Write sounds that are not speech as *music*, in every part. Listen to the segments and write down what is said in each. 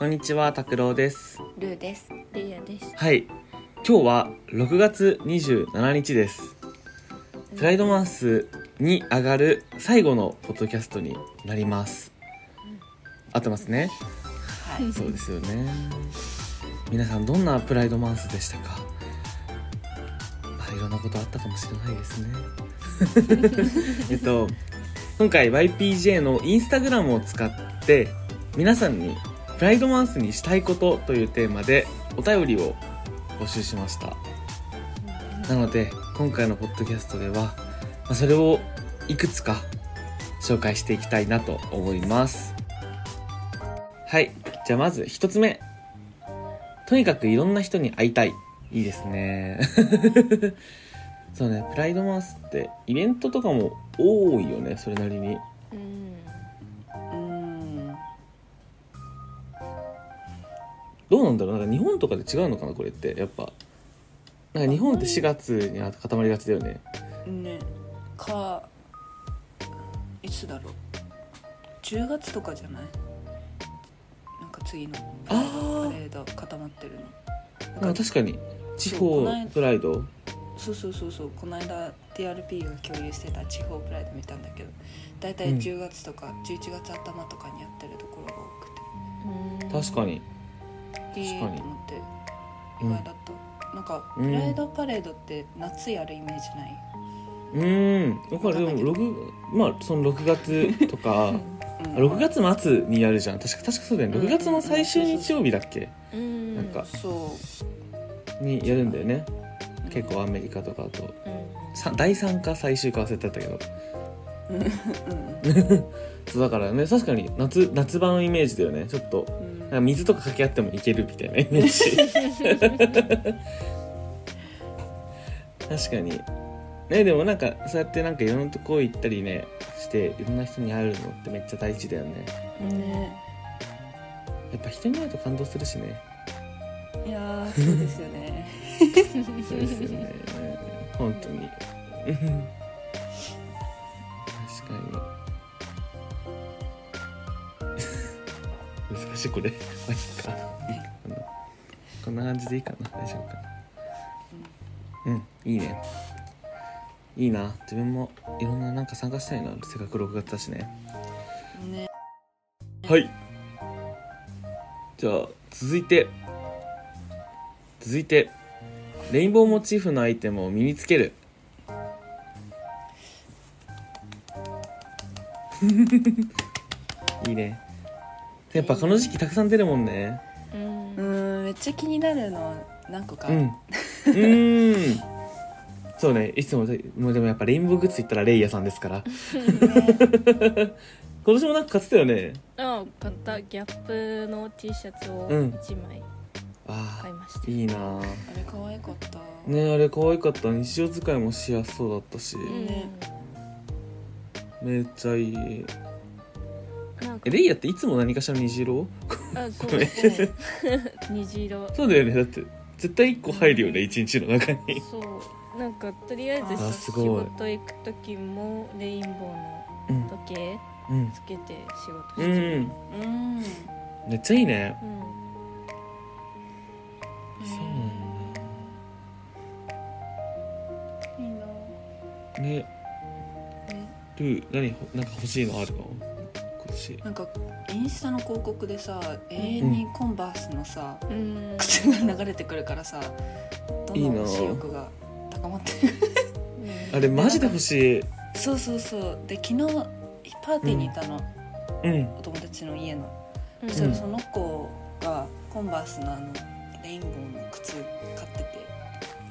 こんにちは、拓郎です。ルーです。リアです。はい。今日は6月27日です。プライドマンスに上がる最後のポッドキャストになります。合ってますね？はい。*laughs* そうですよね。皆さんどんなプライドマンスでしたか？まあいろんなことあったかもしれないですね。*laughs* えっと、今回 YPJ のインスタグラムを使って皆さんにプライドマンスにしたいことというテーマでお便りを募集しました。なので今回のポッドキャストでは、ま、それをいくつか紹介していきたいなと思います。はい。じゃあまず一つ目。とにかくいろんな人に会いたい。いいですね。*laughs* そうね、プライドマンスってイベントとかも多いよね、それなりに。どうなんだろう？なんか日本とかで違うのかな、これって。やっぱ。なんか日本って4月に固まりがちだよね。ね。かいつだろう？10月とかじゃない？なんか次のパあレーード固まってるの。なんか確かに、地方プライド？そうそうそうそう。この間 TRP が共有してた地方プライド見たんだけど大体うん。10月とか11月頭とかにやってるところが多くて。確かに。いいと思って意うん外だった、なんかうんプライドパレードって夏やるイメージない、うーん。わかる。でも、6、まあ、その6月とか、*laughs* うん6月末にやるじゃん。確か、確かそうだよね。6月の最終日曜日だっけ？うん。なんかそうにやるんだよね。結構アメリカとかだと。うん。さ第3か最終か忘れてたけど。そうだからね、確かに夏、夏場のイメージだよね。ちょっと、うんなんか水とかかけ合ってもいけるみたいなイメージ。*laughs* 確かに。ね、でもなんか、そうやってなんかいろんなとこ行ったりね、して、いろんな人に会えるのってめっちゃ大事だよね。ねやっぱ人に会うと感動するしね。いやーそうですよね *laughs* そうですよね。本当に。確かに。難しいこれ。*laughs* まあいいか。いいかな。こんな感じでいいかな。大丈夫かな。うん、いいね。いいな。自分もいろんななんか参加したいな。せっかく6月だしね。ねはい。じゃあ、続いて。続いて。レインボーモチーフのアイテムを身につける。*laughs* いいね。やっぱこの時期たくさん出るもんね。うんう。んめっちゃ気になるの何個か、うん。うーん。そうね、いつも、もうでもやっぱレインボーグッズ言ったらレイヤさんですから。*laughs* 今年もなんか買ってたよね。あ、買ったギャップの T シャツをうん一枚ああ、買いました。いいなあれ可愛かったねあれ可愛かった。日常使いもしやすそうだったし。うんねめっちゃいい。なんかえ、レイヤっていつも何かしら虹色？あ、*laughs* そうごめんそう。虹色。そうだよね。だって、絶対1個入るよね、一日の中に。そう。なんかとりあえず仕事行く時もレインボーのうん。時計うん。つけて仕事うしてる。ん。うんめっちゃいいね。うん。そうなんいいなだ。ね。ルー、何、なんか欲しいのあるの？今年。なんかインスタの広告でさ永遠にコンバースのさ、うん。靴が流れてくるからさどんどん欲しい欲が高まって。るあれ、マジで欲しい。そうそうそう。で昨日パーティーにいたの、うん。お友達の家の、うん。そしたらその子がコンバースのあのレインボーの靴買ってて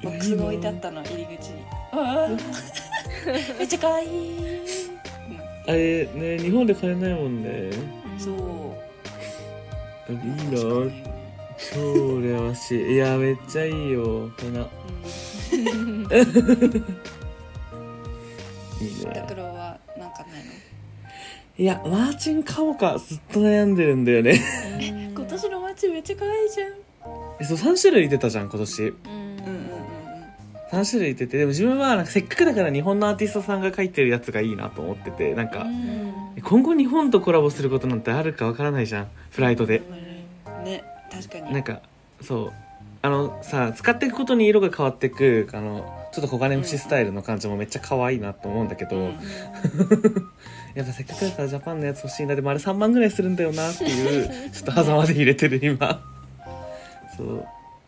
ボックスが置いてあったの入り口に。ああ *laughs* めっちゃ可愛い、あれ、ね、日本で買えないもんね。そういいな超羨ましい。いや、めっちゃいいよ。これな。うんいいね。拓郎はなんかないの？いや、マーチン買おうか。ずっと悩んでるんだよね。今年の街めっちゃ可愛いじゃんえそう、3種類出たじゃん、今年。うん3種類出て、でも自分はなんかせっかくだから日本のアーティストさんが書いてるやつがいいなと思ってて、なんか、うん。今後日本とコラボすることなんてあるかわからないじゃん。フライトで。うんね確かに。なんかそう。あのさ使っていくことに色が変わっていくあのちょっと小金節スタイルの感じもめっちゃ可愛いなと思うんだけど、うん *laughs* やっぱせっかくだからジャパンのやつ欲しいなでもあれ3万ぐらいするんだよなっていうちょっと狭間で入れてる今。そう。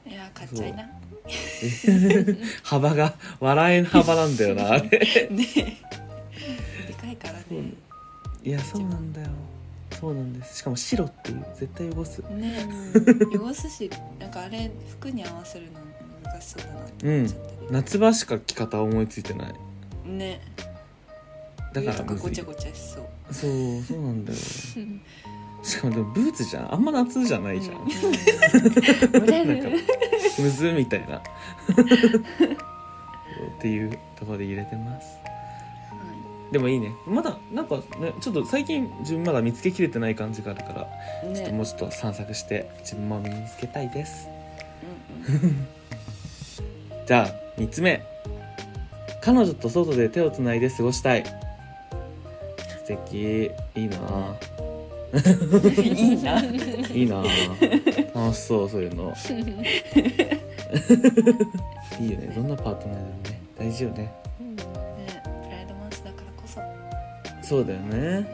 いや買っちゃいな *laughs* 幅が笑えん幅なんだよな *laughs* あれ。ねでかいからね。いやそうなんだよ。そうなんです。しかも白っていう絶対汚す。ね汚すしなんかあれ服に合わせるの難しそうだなって思っちゃったり、夏場しか着方思いついてない。ね。だからごちゃごちゃしそう。そうそうなんだよ。*laughs* しかもでもブーツじゃん。あんま夏じゃないじゃん、蒸れなんかるむずみたいな。っていうところで入れてます。でもいいね。まだなんかねちょっと最近自分まだ見つけきれてない感じがあるから、うんね。ちょっともうちょっと散策して自分も身につけたいです。うんうん。じゃあ3つ目。彼女と外で手をつないで過ごしたい。素敵。いいないいな。ねいいな。楽しそうそういうの。いいよね。どんなパートナーでもね。大事よね。プライドマンスだからこそ。そうだよね。ね。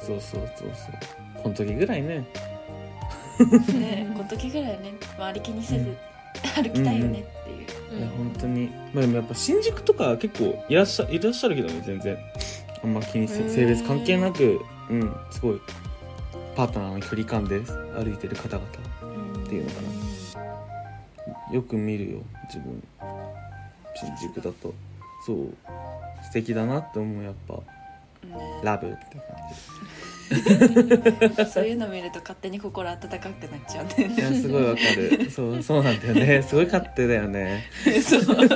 そうそうそうそう。この時ぐらいね。ねこの時ぐらいね。周り気にせず歩きたいよねっていう、いや本当に。まあでもやっぱ新宿とか結構いらっしゃいらっしゃるけどね全然。あんま気にせ性別関係なく。うんすごいパートナーの距離感で歩いてる方々。っていうのかな。よく見るよ。自分。新宿だと。そう。素敵だなって思うやっぱ。ねラブって感そういうの見ると勝手に心温かくなっちゃうんだよじいやねすごいわかる。そうそうなんだよね。すごい勝手だよね。そう。*laughs*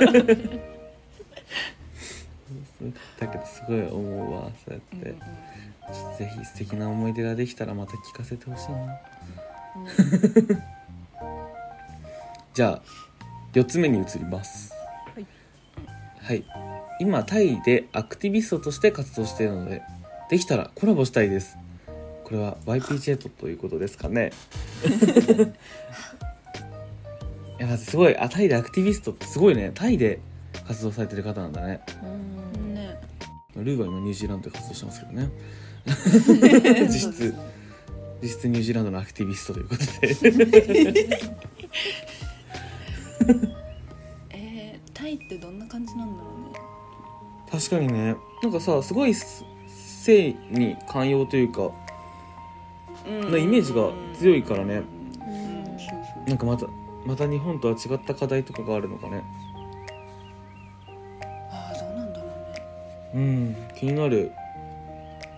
だけどすごい思うわそうやって、ちょっとぜひ素敵な思い出ができたらまた聞かせてほしいな。じゃあ4つ目に移ります。はい、はい、今タイでアクティビストとして活動しているのでできたらコラボしたいです。これは YPJ とということですかね。*laughs* いやまずすごいあタイでアクティビストってすごいね。タイで活動されてる方なんだね。うん。ね。ルーは今ニュージーランドで活動してますけどね *laughs* 実質実質ニュージーランドのアクティビストということで。*laughs* えー、タイってどんな感じなんだろうね。確かにね。なんかさすごいす性に寛容というかなイメージが強いからね。なんかまたまた日本とは違った課題とかがあるのかね。ああどうなんだろうん。気になる。う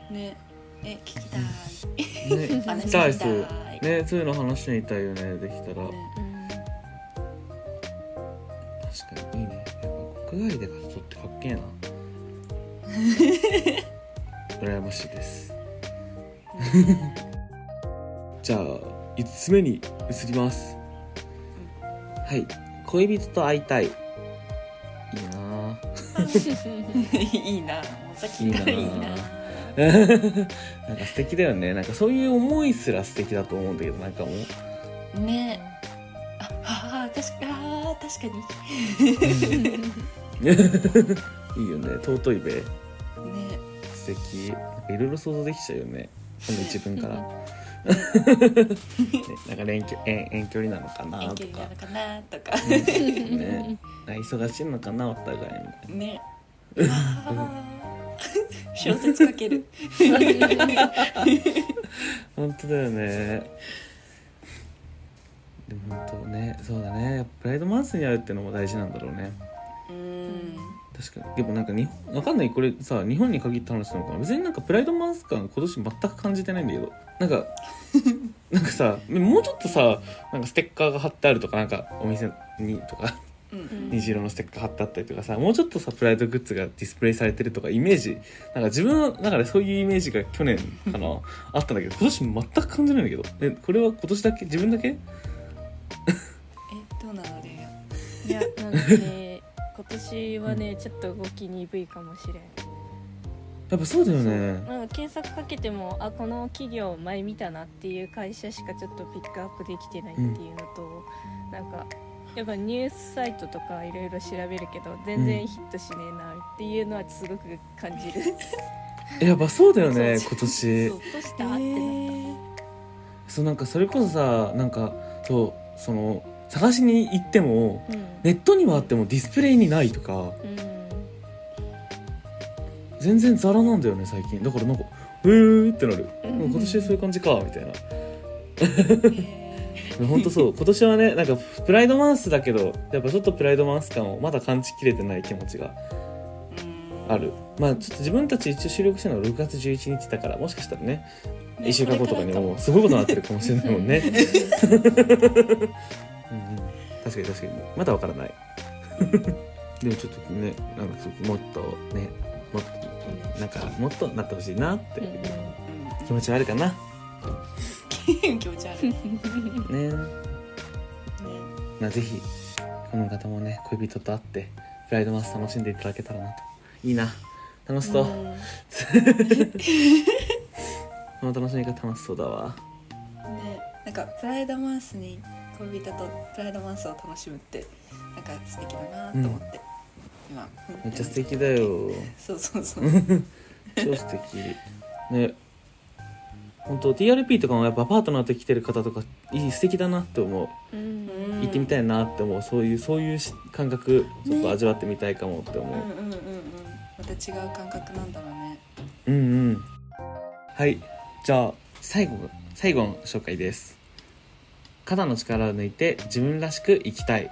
ね。ねね聞きたい。ね。話聞きたいしそうねそういうの話してみたいよねできたら、ね。確かにいいね。やっぱ国外で活動ってかっけえな。*laughs* 羨ましいです。*laughs* じゃあ5つ目に移ります。はい。恋人と会いたい。いいなぁ。*laughs* いいなもうさっきからいいなな *laughs* んか素敵だよね。なんかそういう思いすら素敵だと思うんだけどなんかもう。ね。ああ確かあー確か *laughs* いいよね。尊いべ。にね。素敵。いろいろ想像できちゃうよね。この自分から、*laughs* ね、なんか遠距遠遠距離なのかな遠とか。距離なのかなとか。ね。忙しいのかなお互いみたいな。ね。あー小説書ける。本当だよね。でも本当ねそうだね。プライドマンスに会うってのも大事なんだろうね。うん。確かに。でもなんか日本わかんない。これさ日本に限った話なのかな。別になんかプライドマンス感今年全く感じてないんだけど。なんか *laughs* なんかさもうちょっとさなんかステッカーが貼ってあるとかなんかお店にとか。うん虹色のステッカー貼ってあったりとかさもうちょっとさプライドグッズがディスプレイされてるとかイメージ。なんか自分の中でそういうイメージが去年かなあったんだけど今年全く感じないんだけど。えこれは今年だけ？自分だけ？えどうなのレイヤいや *laughs* なんかね今年はねちょっと動き鈍いかもしれん。やっぱそうだよね。なんか検索かけてもあこの企業前見たなっていう会社しかちょっとピックアップできてないっていうのと、なんかやっぱニュースサイトとかいろいろ調べるけど全然ヒットしねえなっていうのはすごく感じる、えやっぱそうだよね今年。そうどうしたってなっそうなんかそれこそさなんかそうその探しに行ってもネットにはあってもディスプレイにないとか。うん。全然ザラなんだよね最近。だからなんか「へーってなる。うん。今年そういう感じかみたいな。へ本当そう。*laughs* 今年はねなんかプライドマンスだけどやっぱちょっとプライドマンス感をまだ感じきれてない気持ちがーある。まあちょっと自分たち一応収録したのが6月11日だからもしかしたらね1週間後とかにもうすごいことになってるかもしれないもんね。*laughs* うん、うん、確かに確かに。まだわからない。*laughs* でもちょっとねなんかもっとねもっとなんかもっとなってほしいなってうん気持ちはあるかな。うん気持ち悪い。*laughs* ね。ねまあぜひこの方もね恋人と会ってプライドマンス楽しんでいただけたらなと。いいな。楽しそう、ん。*laughs* この楽しみ方楽しそうだわ。ねなんかプライドマンスに恋人とプライドマンスを楽しむってなんか素敵だなと思って、今めっちゃ素敵だよ。*laughs* そうそうそう。超素敵。ね本当 TRP とかもやっぱパートナーと来てる方とかいい素敵だなって思う。うん。行ってみたいなって思う。そういうそういうし感覚ちょっと味わってみたいかもって思う、うんうんうんうん。また違う感覚なんだろうね。うんうん。はい。じゃあ最後最後の紹介です。肩の力を抜いて自分らしく生きたい。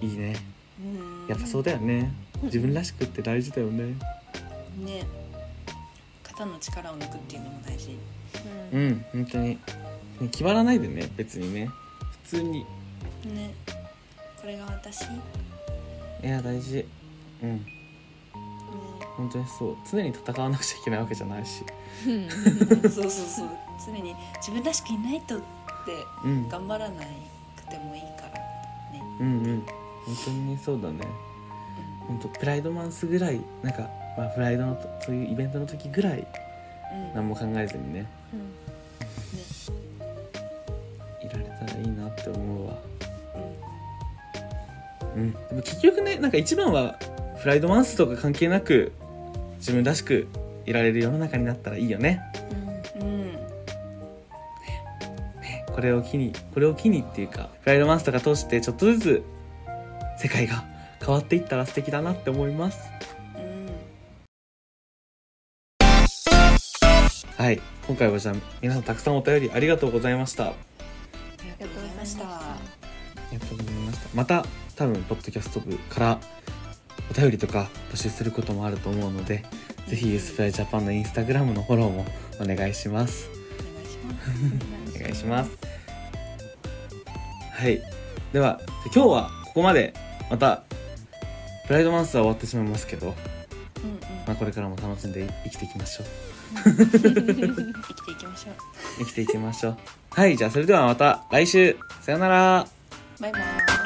いいね。うん。やっぱそうだよね。自分らしくって大事だよね。ね肩の力を抜くっていうのも大事。うん。うん本当に。ね気張らないでね別にね。普通に。ね。これが私？ねいや大事。うん。本当にそう。常に戦わなくちゃいけないわけじゃないし。うん。*laughs* そうそうそう。常に自分らしくいないとってうん。頑張らなくてもいいからね。うんうん。本当にねそうだね。本当プライドマンスぐらいなんか、まあ、プライドのとそういうイベントの時ぐらいうん。何も考えずにね。うん。いられたらいいなって思うわ。うん。うん。でも結局ねなんか一番はプライドマンスとか関係なく自分らしくいられる世の中になったらいいよね。うん。これを機にこれを機にっていうかプライドマンスとか通してちょっとずつ世界が変わっていったら素敵だなって思いますはい。今回はじゃあ皆さんたくさんお便りありがとうございました。あありがとうございました。りがとうございましたまた多分ポッドキャスト部からお便りとか募集することもあると思うのでぜひユースプライジャパンのインスタグラムのフォローもお願いします。お願いします。お願いします。はい。では今日はここまで。またプライドマンスは終わってしまいますけど、うんまあ、これからも楽しんで生きていきましょう。うん生きていきましょう *laughs* 生きていきましょう。はいじゃあそれではまた来週。さよなら。バイバイ